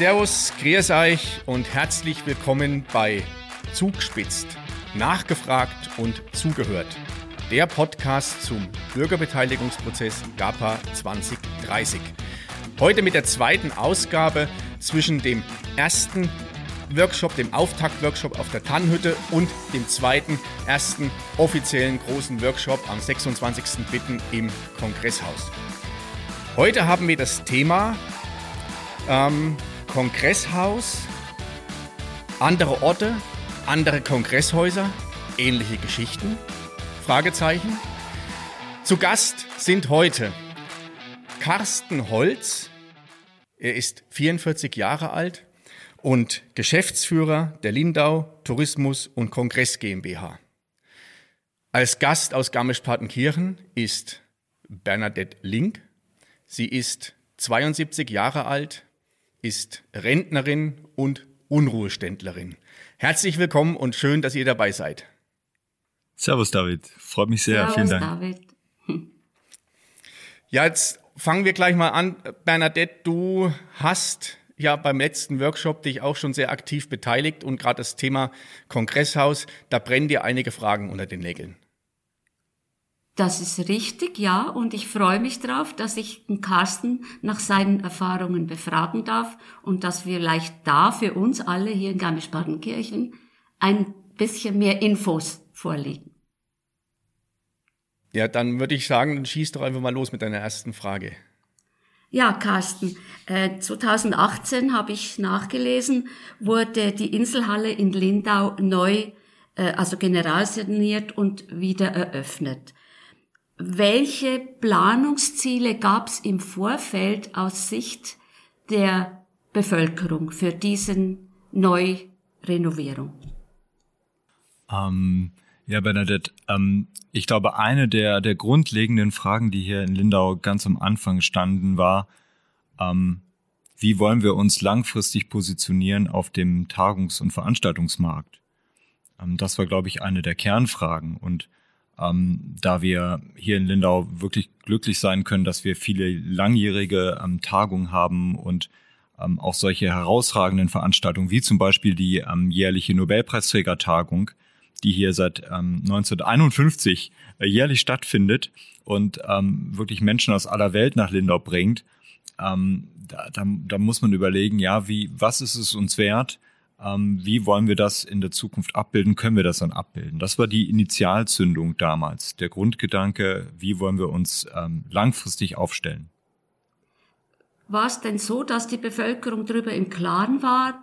Servus, grüß euch und herzlich willkommen bei Zugspitzt, nachgefragt und zugehört. Der Podcast zum Bürgerbeteiligungsprozess GAPA 2030. Heute mit der zweiten Ausgabe zwischen dem ersten Workshop, dem Auftaktworkshop auf der Tannhütte und dem zweiten, ersten offiziellen großen Workshop am 26.03. im Kongresshaus. Heute haben wir das Thema ähm, Kongresshaus, andere Orte, andere Kongresshäuser, ähnliche Geschichten? Fragezeichen. Zu Gast sind heute Carsten Holz. Er ist 44 Jahre alt und Geschäftsführer der Lindau Tourismus und Kongress GmbH. Als Gast aus Garmisch-Partenkirchen ist Bernadette Link. Sie ist 72 Jahre alt, ist Rentnerin und Unruheständlerin. Herzlich willkommen und schön, dass ihr dabei seid. Servus David, freut mich sehr, Servus, vielen Dank. David. Ja, jetzt fangen wir gleich mal an. Bernadette, du hast ja beim letzten Workshop dich auch schon sehr aktiv beteiligt und gerade das Thema Kongresshaus, da brennen dir einige Fragen unter den Nägeln. Das ist richtig, ja, und ich freue mich darauf, dass ich den Carsten nach seinen Erfahrungen befragen darf und dass wir vielleicht da für uns alle hier in Garmisch-Partenkirchen ein bisschen mehr Infos vorlegen. Ja, dann würde ich sagen, dann schieß doch einfach mal los mit deiner ersten Frage. Ja, Carsten, äh, 2018 habe ich nachgelesen, wurde die Inselhalle in Lindau neu, äh, also generalsaniert und wieder eröffnet. Welche Planungsziele gab es im Vorfeld aus Sicht der Bevölkerung für diesen Neurenovierung? Ähm, ja, Bernadette, ähm, ich glaube, eine der, der grundlegenden Fragen, die hier in Lindau ganz am Anfang standen, war, ähm, wie wollen wir uns langfristig positionieren auf dem Tagungs- und Veranstaltungsmarkt? Ähm, das war, glaube ich, eine der Kernfragen. Und ähm, da wir hier in Lindau wirklich glücklich sein können, dass wir viele langjährige ähm, Tagungen haben und ähm, auch solche herausragenden Veranstaltungen wie zum Beispiel die ähm, jährliche Nobelpreisträgertagung, die hier seit ähm, 1951 äh, jährlich stattfindet und ähm, wirklich Menschen aus aller Welt nach Lindau bringt. Ähm, da, da, da muss man überlegen, ja, wie, was ist es uns wert? Ähm, wie wollen wir das in der Zukunft abbilden, können wir das dann abbilden. Das war die Initialzündung damals, der Grundgedanke, wie wollen wir uns ähm, langfristig aufstellen. War es denn so, dass die Bevölkerung darüber im Klaren war,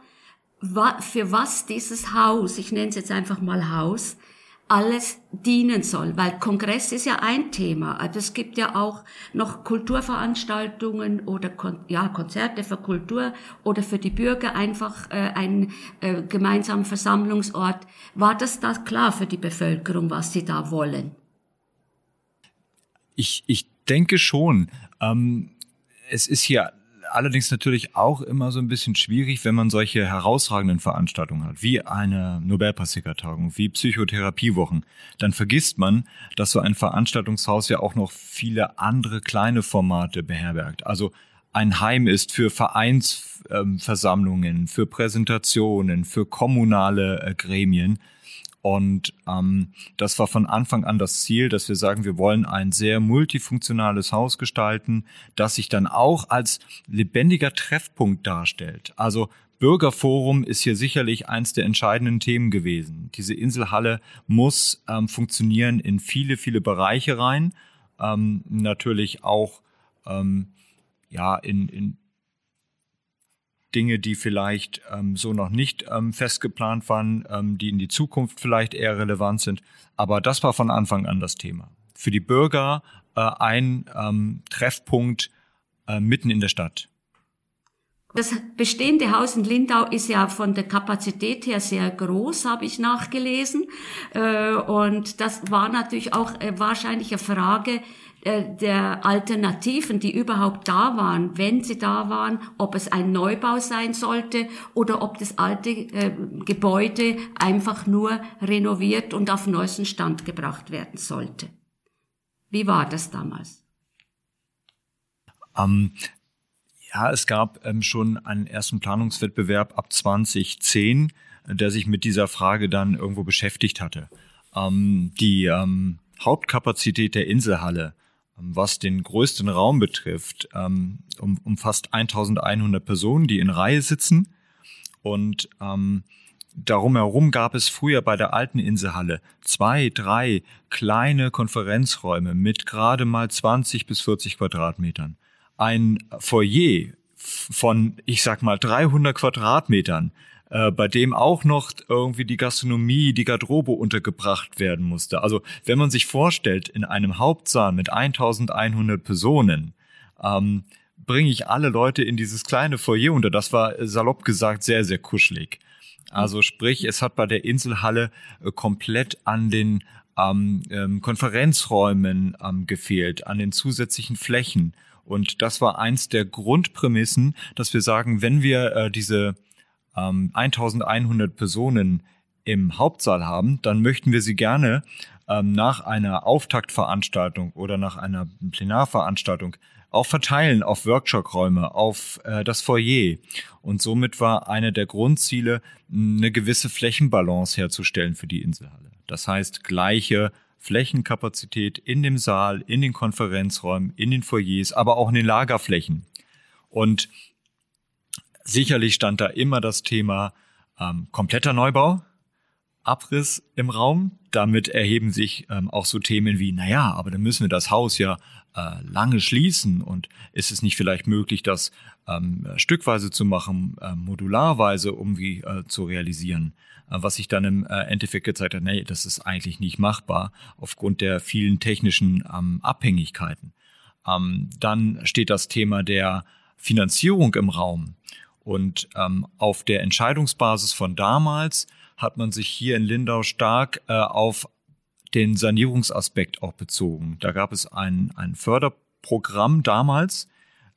für was dieses Haus, ich nenne es jetzt einfach mal Haus, alles dienen soll, weil Kongress ist ja ein Thema. Also es gibt ja auch noch Kulturveranstaltungen oder Kon ja, Konzerte für Kultur oder für die Bürger einfach äh, ein äh, gemeinsamer Versammlungsort. War das da klar für die Bevölkerung, was sie da wollen? Ich, ich denke schon. Ähm, es ist hier allerdings natürlich auch immer so ein bisschen schwierig, wenn man solche herausragenden Veranstaltungen hat, wie eine Nobelpreisträgertagung, wie Psychotherapiewochen. Dann vergisst man, dass so ein Veranstaltungshaus ja auch noch viele andere kleine Formate beherbergt. Also ein Heim ist für Vereinsversammlungen, für Präsentationen, für kommunale äh, Gremien. Und ähm, das war von Anfang an das Ziel, dass wir sagen, wir wollen ein sehr multifunktionales Haus gestalten, das sich dann auch als lebendiger Treffpunkt darstellt. Also Bürgerforum ist hier sicherlich eins der entscheidenden Themen gewesen. Diese Inselhalle muss ähm, funktionieren in viele, viele Bereiche rein. Ähm, natürlich auch ähm, ja in, in Dinge, die vielleicht ähm, so noch nicht ähm, festgeplant waren, ähm, die in die Zukunft vielleicht eher relevant sind. Aber das war von Anfang an das Thema. Für die Bürger äh, ein ähm, Treffpunkt äh, mitten in der Stadt. Das bestehende Haus in Lindau ist ja von der Kapazität her sehr groß, habe ich nachgelesen. Äh, und das war natürlich auch äh, wahrscheinlich eine Frage, der Alternativen, die überhaupt da waren, wenn sie da waren, ob es ein Neubau sein sollte oder ob das alte äh, Gebäude einfach nur renoviert und auf neuesten Stand gebracht werden sollte. Wie war das damals? Um, Ja, es gab ähm, schon einen ersten Planungswettbewerb ab 2010, der sich mit dieser Frage dann irgendwo beschäftigt hatte. Ähm, die ähm, Hauptkapazität der Inselhalle, ähm, was den größten Raum betrifft, ähm, um, umfasst 1100 Personen, die in Reihe sitzen. Und ähm, darum herum gab es früher bei der alten Inselhalle zwei, drei kleine Konferenzräume mit gerade mal 20 bis 40 Quadratmetern. Ein Foyer von, ich sag mal, 300 Quadratmetern äh, bei dem auch noch irgendwie die Gastronomie, die Garderobe untergebracht werden musste. Also wenn man sich vorstellt, in einem Hauptsaal mit 1100 Personen, ähm, bringe ich alle Leute in dieses kleine Foyer unter. Das war äh, salopp gesagt sehr, sehr kuschelig. Also sprich, es hat bei der Inselhalle äh, komplett an den ähm, ähm, Konferenzräumen ähm, gefehlt, an den zusätzlichen Flächen. Und das war eins der Grundprämissen, dass wir sagen, wenn wir äh, diese ähm, 1100 Personen im Hauptsaal haben, dann möchten wir sie gerne ähm, nach einer Auftaktveranstaltung oder nach einer Plenarveranstaltung auch verteilen auf Workshop-Räume, auf äh, das Foyer. Und somit war eine der Grundziele, eine gewisse Flächenbalance herzustellen für die Inselhalle. Das heißt, gleiche Flächenkapazität in dem Saal, in den Konferenzräumen, in den Foyers, aber auch in den Lagerflächen. Und Sicherlich stand da immer das Thema ähm, kompletter Neubau, Abriss im Raum. Damit erheben sich ähm, auch so Themen wie, naja, aber dann müssen wir das Haus ja äh, lange schließen und ist es nicht vielleicht möglich, das ähm, stückweise zu machen, äh, modularweise irgendwie äh, zu realisieren? Äh, was sich dann im äh, Endeffekt gezeigt hat, nee, das ist eigentlich nicht machbar aufgrund der vielen technischen ähm, Abhängigkeiten. Ähm, dann steht das Thema der Finanzierung im Raum. Und ähm, auf der Entscheidungsbasis von damals hat man sich hier in Lindau stark äh, auf den Sanierungsaspekt auch bezogen. Da gab es ein, ein Förderprogramm damals,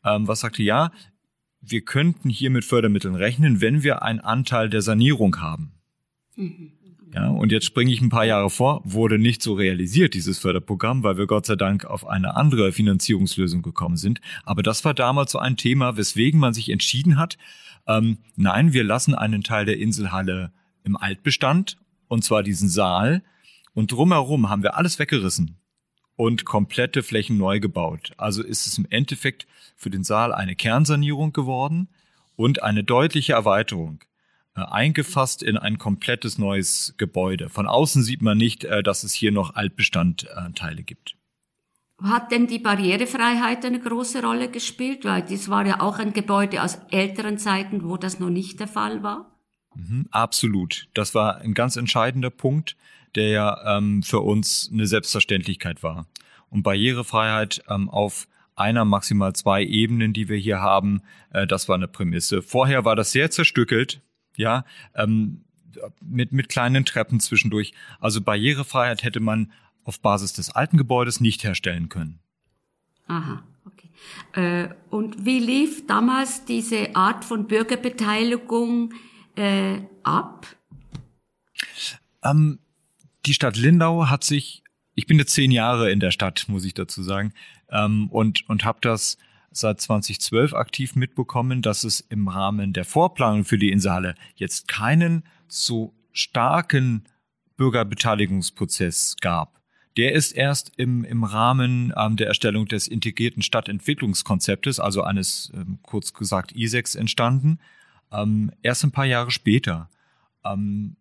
ähm, was sagte, ja, wir könnten hier mit Fördermitteln rechnen, wenn wir einen Anteil der Sanierung haben. Mhm. Ja, und jetzt springe ich ein paar Jahre vor, wurde nicht so realisiert, dieses Förderprogramm, weil wir Gott sei Dank auf eine andere Finanzierungslösung gekommen sind. Aber das war damals so ein Thema, weswegen man sich entschieden hat, ähm, nein, wir lassen einen Teil der Inselhalle im Altbestand, und zwar diesen Saal, und drumherum haben wir alles weggerissen und komplette Flächen neu gebaut. Also ist es im Endeffekt für den Saal eine Kernsanierung geworden und eine deutliche Erweiterung. Äh, eingefasst in ein komplettes neues Gebäude. Von außen sieht man nicht, äh, dass es hier noch Altbestandteile gibt. Hat denn die Barrierefreiheit eine große Rolle gespielt? Weil das war ja auch ein Gebäude aus älteren Zeiten, wo das noch nicht der Fall war. Mhm, absolut. Das war ein ganz entscheidender Punkt, der ja ähm, für uns eine Selbstverständlichkeit war. Und Barrierefreiheit ähm, auf einer, maximal zwei Ebenen, die wir hier haben, äh, das war eine Prämisse. Vorher war das sehr zerstückelt ja, ähm, mit, mit kleinen Treppen zwischendurch. Also Barrierefreiheit hätte man auf Basis des alten Gebäudes nicht herstellen können. Aha, okay. Äh, und wie lief damals diese Art von Bürgerbeteiligung äh, ab? Ähm, die Stadt Lindau hat sich, ich bin jetzt zehn Jahre in der Stadt, muss ich dazu sagen, ähm, und, und habe das seit 2012 aktiv mitbekommen, dass es im Rahmen der Vorplanung für die Inselhalle jetzt keinen so starken Bürgerbeteiligungsprozess gab. Der ist erst im, im Rahmen ähm, der Erstellung des integrierten Stadtentwicklungskonzeptes, also eines ähm, kurz gesagt ISEX, entstanden. Ähm, erst ein paar Jahre später. Ähm,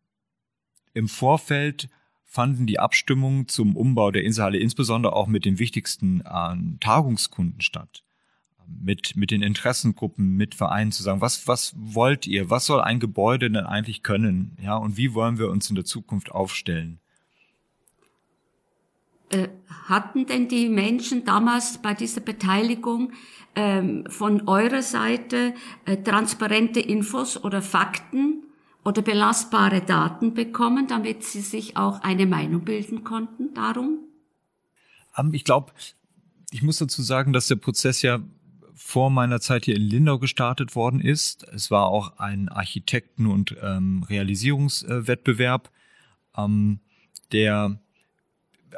Im Vorfeld fanden die Abstimmungen zum Umbau der Inselhalle insbesondere auch mit den wichtigsten äh, Tagungskunden statt mit, mit den Interessengruppen, mit Vereinen zu sagen, was, was wollt ihr? Was soll ein Gebäude denn eigentlich können? Ja, und wie wollen wir uns in der Zukunft aufstellen? Äh, hatten denn die Menschen damals bei dieser Beteiligung ähm, von eurer Seite äh, transparente Infos oder Fakten oder belastbare Daten bekommen, damit sie sich auch eine Meinung bilden konnten darum? Ähm, ich glaube, ich muss dazu sagen, dass der Prozess ja vor meiner Zeit hier in Lindau gestartet worden ist. Es war auch ein Architekten- und ähm, Realisierungswettbewerb, ähm, der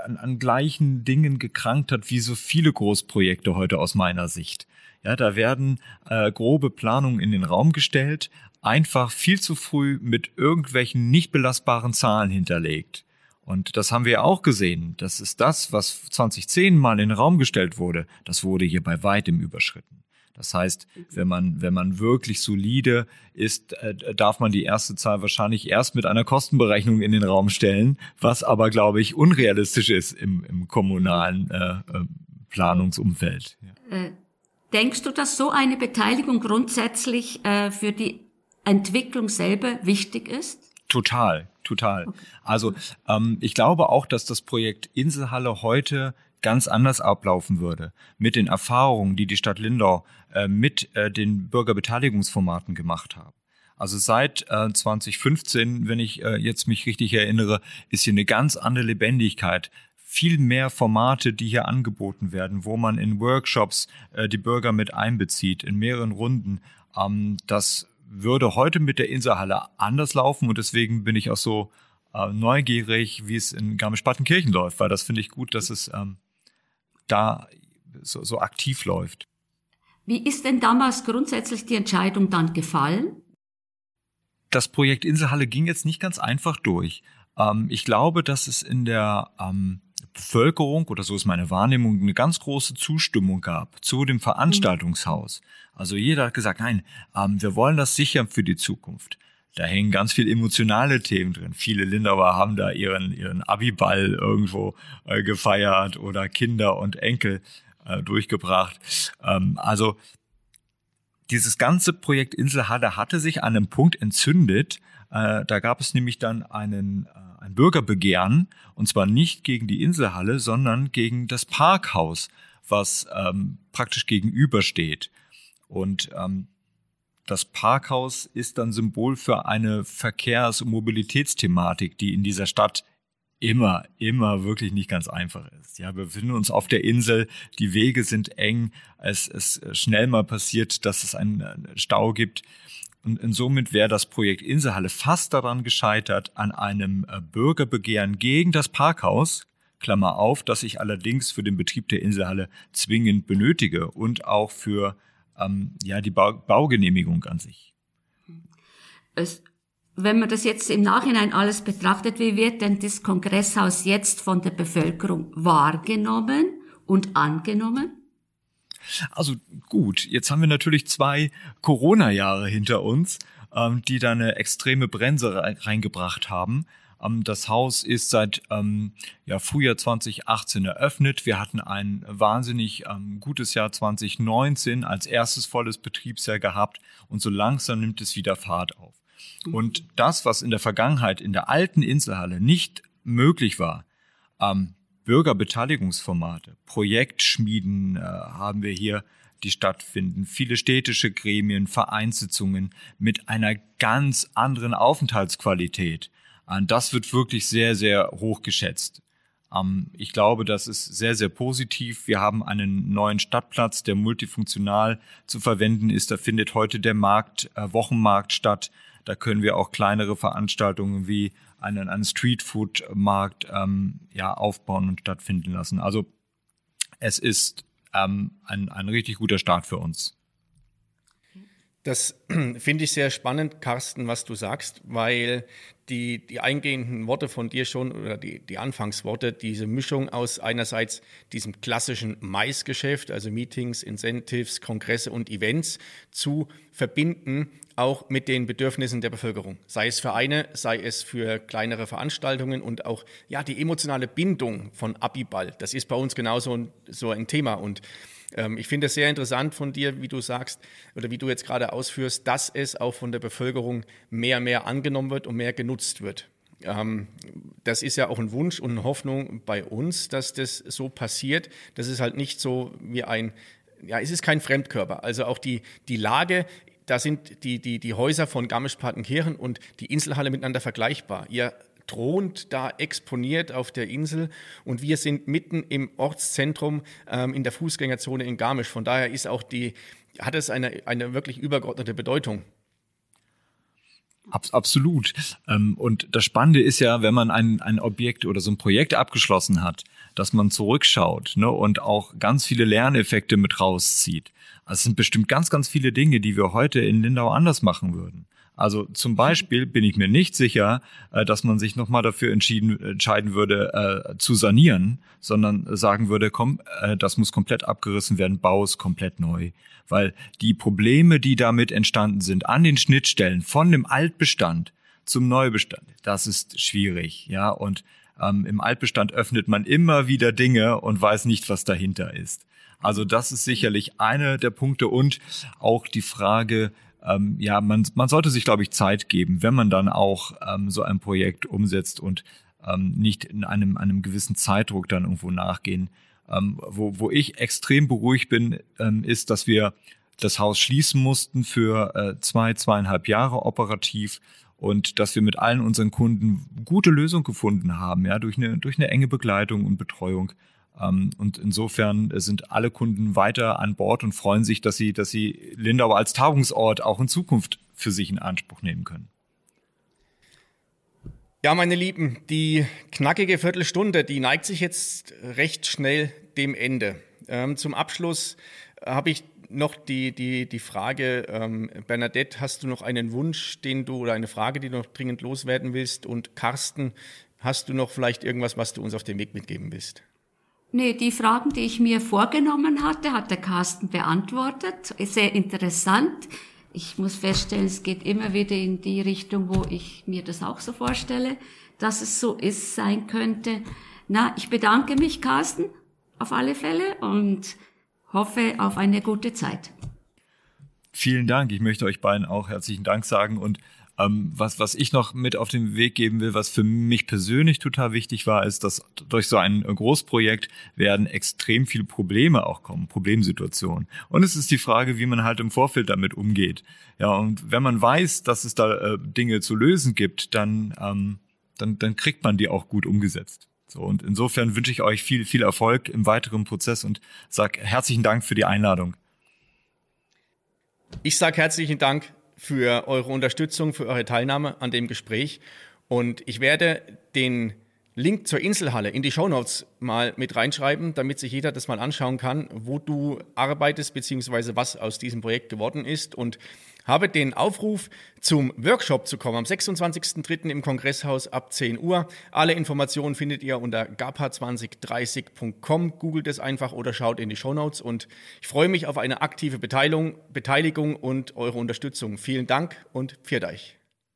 an, an gleichen Dingen gekrankt hat wie so viele Großprojekte heute aus meiner Sicht. Ja, da werden äh, grobe Planungen in den Raum gestellt, einfach viel zu früh mit irgendwelchen nicht belastbaren Zahlen hinterlegt. Und das haben wir auch gesehen. Das ist das, was 2010 mal in den Raum gestellt wurde. Das wurde hier bei weitem überschritten. Das heißt, wenn man, wenn man wirklich solide ist, äh, darf man die erste Zahl wahrscheinlich erst mit einer Kostenberechnung in den Raum stellen, was aber, glaube ich, unrealistisch ist im, im kommunalen äh, äh Planungsumfeld. Äh, denkst du, dass so eine Beteiligung grundsätzlich äh, für die Entwicklung selber wichtig ist? Total, total. Okay. Also ähm, ich glaube auch, dass das Projekt Inselhalle heute ganz anders ablaufen würde. Mit den Erfahrungen, die die Stadt Lindau äh, mit äh, den Bürgerbeteiligungsformaten gemacht haben. Also seit äh, 2015, wenn ich äh, jetzt mich richtig erinnere, ist hier eine ganz andere Lebendigkeit. Viel mehr Formate, die hier angeboten werden, wo man in Workshops äh, die Bürger mit einbezieht, in mehreren Runden. Ähm, das würde heute mit der Inselhalle anders laufen und deswegen bin ich auch so äh, neugierig, wie es in Garmisch-Partenkirchen läuft, weil das finde ich gut, dass es ähm, da so, so aktiv läuft. Wie ist denn damals grundsätzlich die Entscheidung dann gefallen? Das Projekt Inselhalle ging jetzt nicht ganz einfach durch. Ähm, ich glaube, dass es in der ähm, Bevölkerung, oder so ist meine Wahrnehmung, eine ganz große Zustimmung gab zu dem Veranstaltungshaus. Also jeder hat gesagt, nein, ähm, wir wollen das sichern für die Zukunft. Da hängen ganz viel emotionale Themen drin. Viele Lindauer haben da ihren, ihren Abiball irgendwo äh, gefeiert oder Kinder und Enkel äh, durchgebracht. Ähm, also dieses ganze Projekt Inselhalle hatte sich an einem Punkt entzündet. Äh, da gab es nämlich dann einen, äh, ein Bürgerbegehren, und zwar nicht gegen die Inselhalle, sondern gegen das Parkhaus, was ähm, praktisch gegenübersteht. Und ähm, das Parkhaus ist dann Symbol für eine Verkehrs- und Mobilitätsthematik, die in dieser Stadt immer, immer wirklich nicht ganz einfach ist. Ja, wir befinden uns auf der Insel, die Wege sind eng, es ist schnell mal passiert, dass es einen Stau gibt. Und, und somit wäre das Projekt Inselhalle fast daran gescheitert, an einem äh, Bürgerbegehren gegen das Parkhaus, Klammer auf, das ich allerdings für den Betrieb der Inselhalle zwingend benötige und auch für ähm, ja, die Bau Baugenehmigung an sich. Es, wenn man das jetzt im Nachhinein alles betrachtet, wie wird denn das Kongresshaus jetzt von der Bevölkerung wahrgenommen und angenommen? Also gut, jetzt haben wir natürlich zwei Corona-Jahre hinter uns, ähm, die da eine extreme Bremse reingebracht haben. Ähm, das Haus ist seit ähm, ja, Frühjahr 2018 eröffnet. Wir hatten ein wahnsinnig ähm, gutes Jahr 2019 als erstes volles Betriebsjahr gehabt und so langsam nimmt es wieder Fahrt auf. Mhm. Und das, was in der Vergangenheit in der alten Inselhalle nicht möglich war, ähm, Bürgerbeteiligungsformate, Projektschmieden äh, haben wir hier, die stattfinden, viele städtische Gremien, Vereinssitzungen mit einer ganz anderen Aufenthaltsqualität. Das wird wirklich sehr, sehr hoch geschätzt. Ähm, ich glaube, das ist sehr, sehr positiv. Wir haben einen neuen Stadtplatz, der multifunktional zu verwenden ist. Da findet heute der Markt, äh, Wochenmarkt statt. Da können wir auch kleinere Veranstaltungen wie einen, einen Streetfood-Markt ähm, ja, aufbauen und stattfinden lassen. Also es ist ähm, ein, ein richtig guter Start für uns. Das finde ich sehr spannend, Carsten, was du sagst, weil die, die eingehenden Worte von dir schon oder die, die Anfangsworte, diese Mischung aus einerseits diesem klassischen Maisgeschäft, also Meetings, Incentives, Kongresse und Events zu verbinden, auch mit den Bedürfnissen der Bevölkerung. Sei es Vereine, sei es für kleinere Veranstaltungen und auch ja, die emotionale Bindung von Abiball. Das ist bei uns genauso ein, so ein Thema und ähm, ich finde es sehr interessant von dir, wie du sagst oder wie du jetzt gerade ausführst, dass es auch von der Bevölkerung mehr, mehr angenommen wird und mehr genutzt wird. Ähm, das ist ja auch ein Wunsch und eine Hoffnung bei uns, dass das so passiert. Das ist halt nicht so wie ein, ja, es ist kein Fremdkörper. Also auch die, die Lage da sind die, die, die Häuser von Garmisch-Partenkirchen und die Inselhalle miteinander vergleichbar. Ihr thront da exponiert auf der Insel und wir sind mitten im Ortszentrum ähm, in der Fußgängerzone in Garmisch. Von daher ist auch die, hat es eine, eine wirklich übergeordnete Bedeutung. Ab, absolut. Ähm, und das Spannende ist ja, wenn man ein, ein Objekt oder so ein Projekt abgeschlossen hat, dass man zurückschaut ne, und auch ganz viele Lerneffekte mit rauszieht. Also es sind bestimmt ganz, ganz viele Dinge, die wir heute in Lindau anders machen würden. Also zum Beispiel bin ich mir nicht sicher, äh, dass man sich nochmal dafür entschieden, entscheiden würde, äh, zu sanieren, sondern sagen würde, komm, äh, das muss komplett abgerissen werden, bau es komplett neu. Weil die Probleme, die damit entstanden sind, an den Schnittstellen von dem Altbestand zum Neubestand, das ist schwierig, ja. Und ähm, im Altbestand öffnet man immer wieder Dinge und weiß nicht, was dahinter ist. Also das ist sicherlich eine der Punkte und auch die Frage, ähm, ja, man, man sollte sich, glaube ich, Zeit geben, wenn man dann auch ähm, so ein Projekt umsetzt und ähm, nicht in einem, einem gewissen Zeitdruck dann irgendwo nachgehen. Ähm, wo, wo ich extrem beruhigt bin, ähm, ist, dass wir das Haus schließen mussten für äh, zwei, zweieinhalb Jahre operativ und dass wir mit allen unseren Kunden gute Lösung gefunden haben, ja, durch eine, durch eine enge Begleitung und Betreuung. Ähm, und insofern sind alle Kunden weiter an Bord und freuen sich, dass sie, dass sie Lindau als Tagungsort auch in Zukunft für sich in Anspruch nehmen können. Ja, meine Lieben, die knackige Viertelstunde, die neigt sich jetzt recht schnell dem Ende. Ähm, zum Abschluss habe ich noch die, die, die Frage, ähm, Bernadette, hast du noch einen Wunsch, den du oder eine Frage, die du noch dringend loswerden willst? Und Carsten, hast du noch vielleicht irgendwas, was du uns auf den Weg mitgeben willst? Nee, die Fragen, die ich mir vorgenommen hatte, hat der Carsten beantwortet. Sehr interessant. Ich muss feststellen, es geht immer wieder in die Richtung, wo ich mir das auch so vorstelle, dass es so ist, sein könnte. Na, ich bedanke mich, Carsten, auf alle Fälle und hoffe auf eine gute Zeit. Vielen Dank. Ich möchte euch beiden auch herzlichen Dank sagen und ähm, was, was ich noch mit auf den Weg geben will, was für mich persönlich total wichtig war, ist, dass durch so ein Großprojekt werden extrem viele Probleme auch kommen, Problemsituationen. Und es ist die Frage, wie man halt im Vorfeld damit umgeht. Ja, und wenn man weiß, dass es da äh, Dinge zu lösen gibt, dann, ähm, dann, dann kriegt man die auch gut umgesetzt. So, und insofern wünsche ich euch viel, viel Erfolg im weiteren Prozess und sage herzlichen Dank für die Einladung. Ich sage herzlichen Dank für eure Unterstützung, für eure Teilnahme an dem Gespräch. Und ich werde den Link zur Inselhalle in die Shownotes mal mit reinschreiben, damit sich jeder das mal anschauen kann, wo du arbeitest, beziehungsweise was aus diesem Projekt geworden ist. Und habe den Aufruf, zum Workshop zu kommen am 26.03. im Kongresshaus ab 10 Uhr. Alle Informationen findet ihr unter gapa2030.com. Googelt es einfach oder schaut in die Shownotes. Und ich freue mich auf eine aktive Beteiligung, Beteiligung und eure Unterstützung. Vielen Dank und pfiat euch.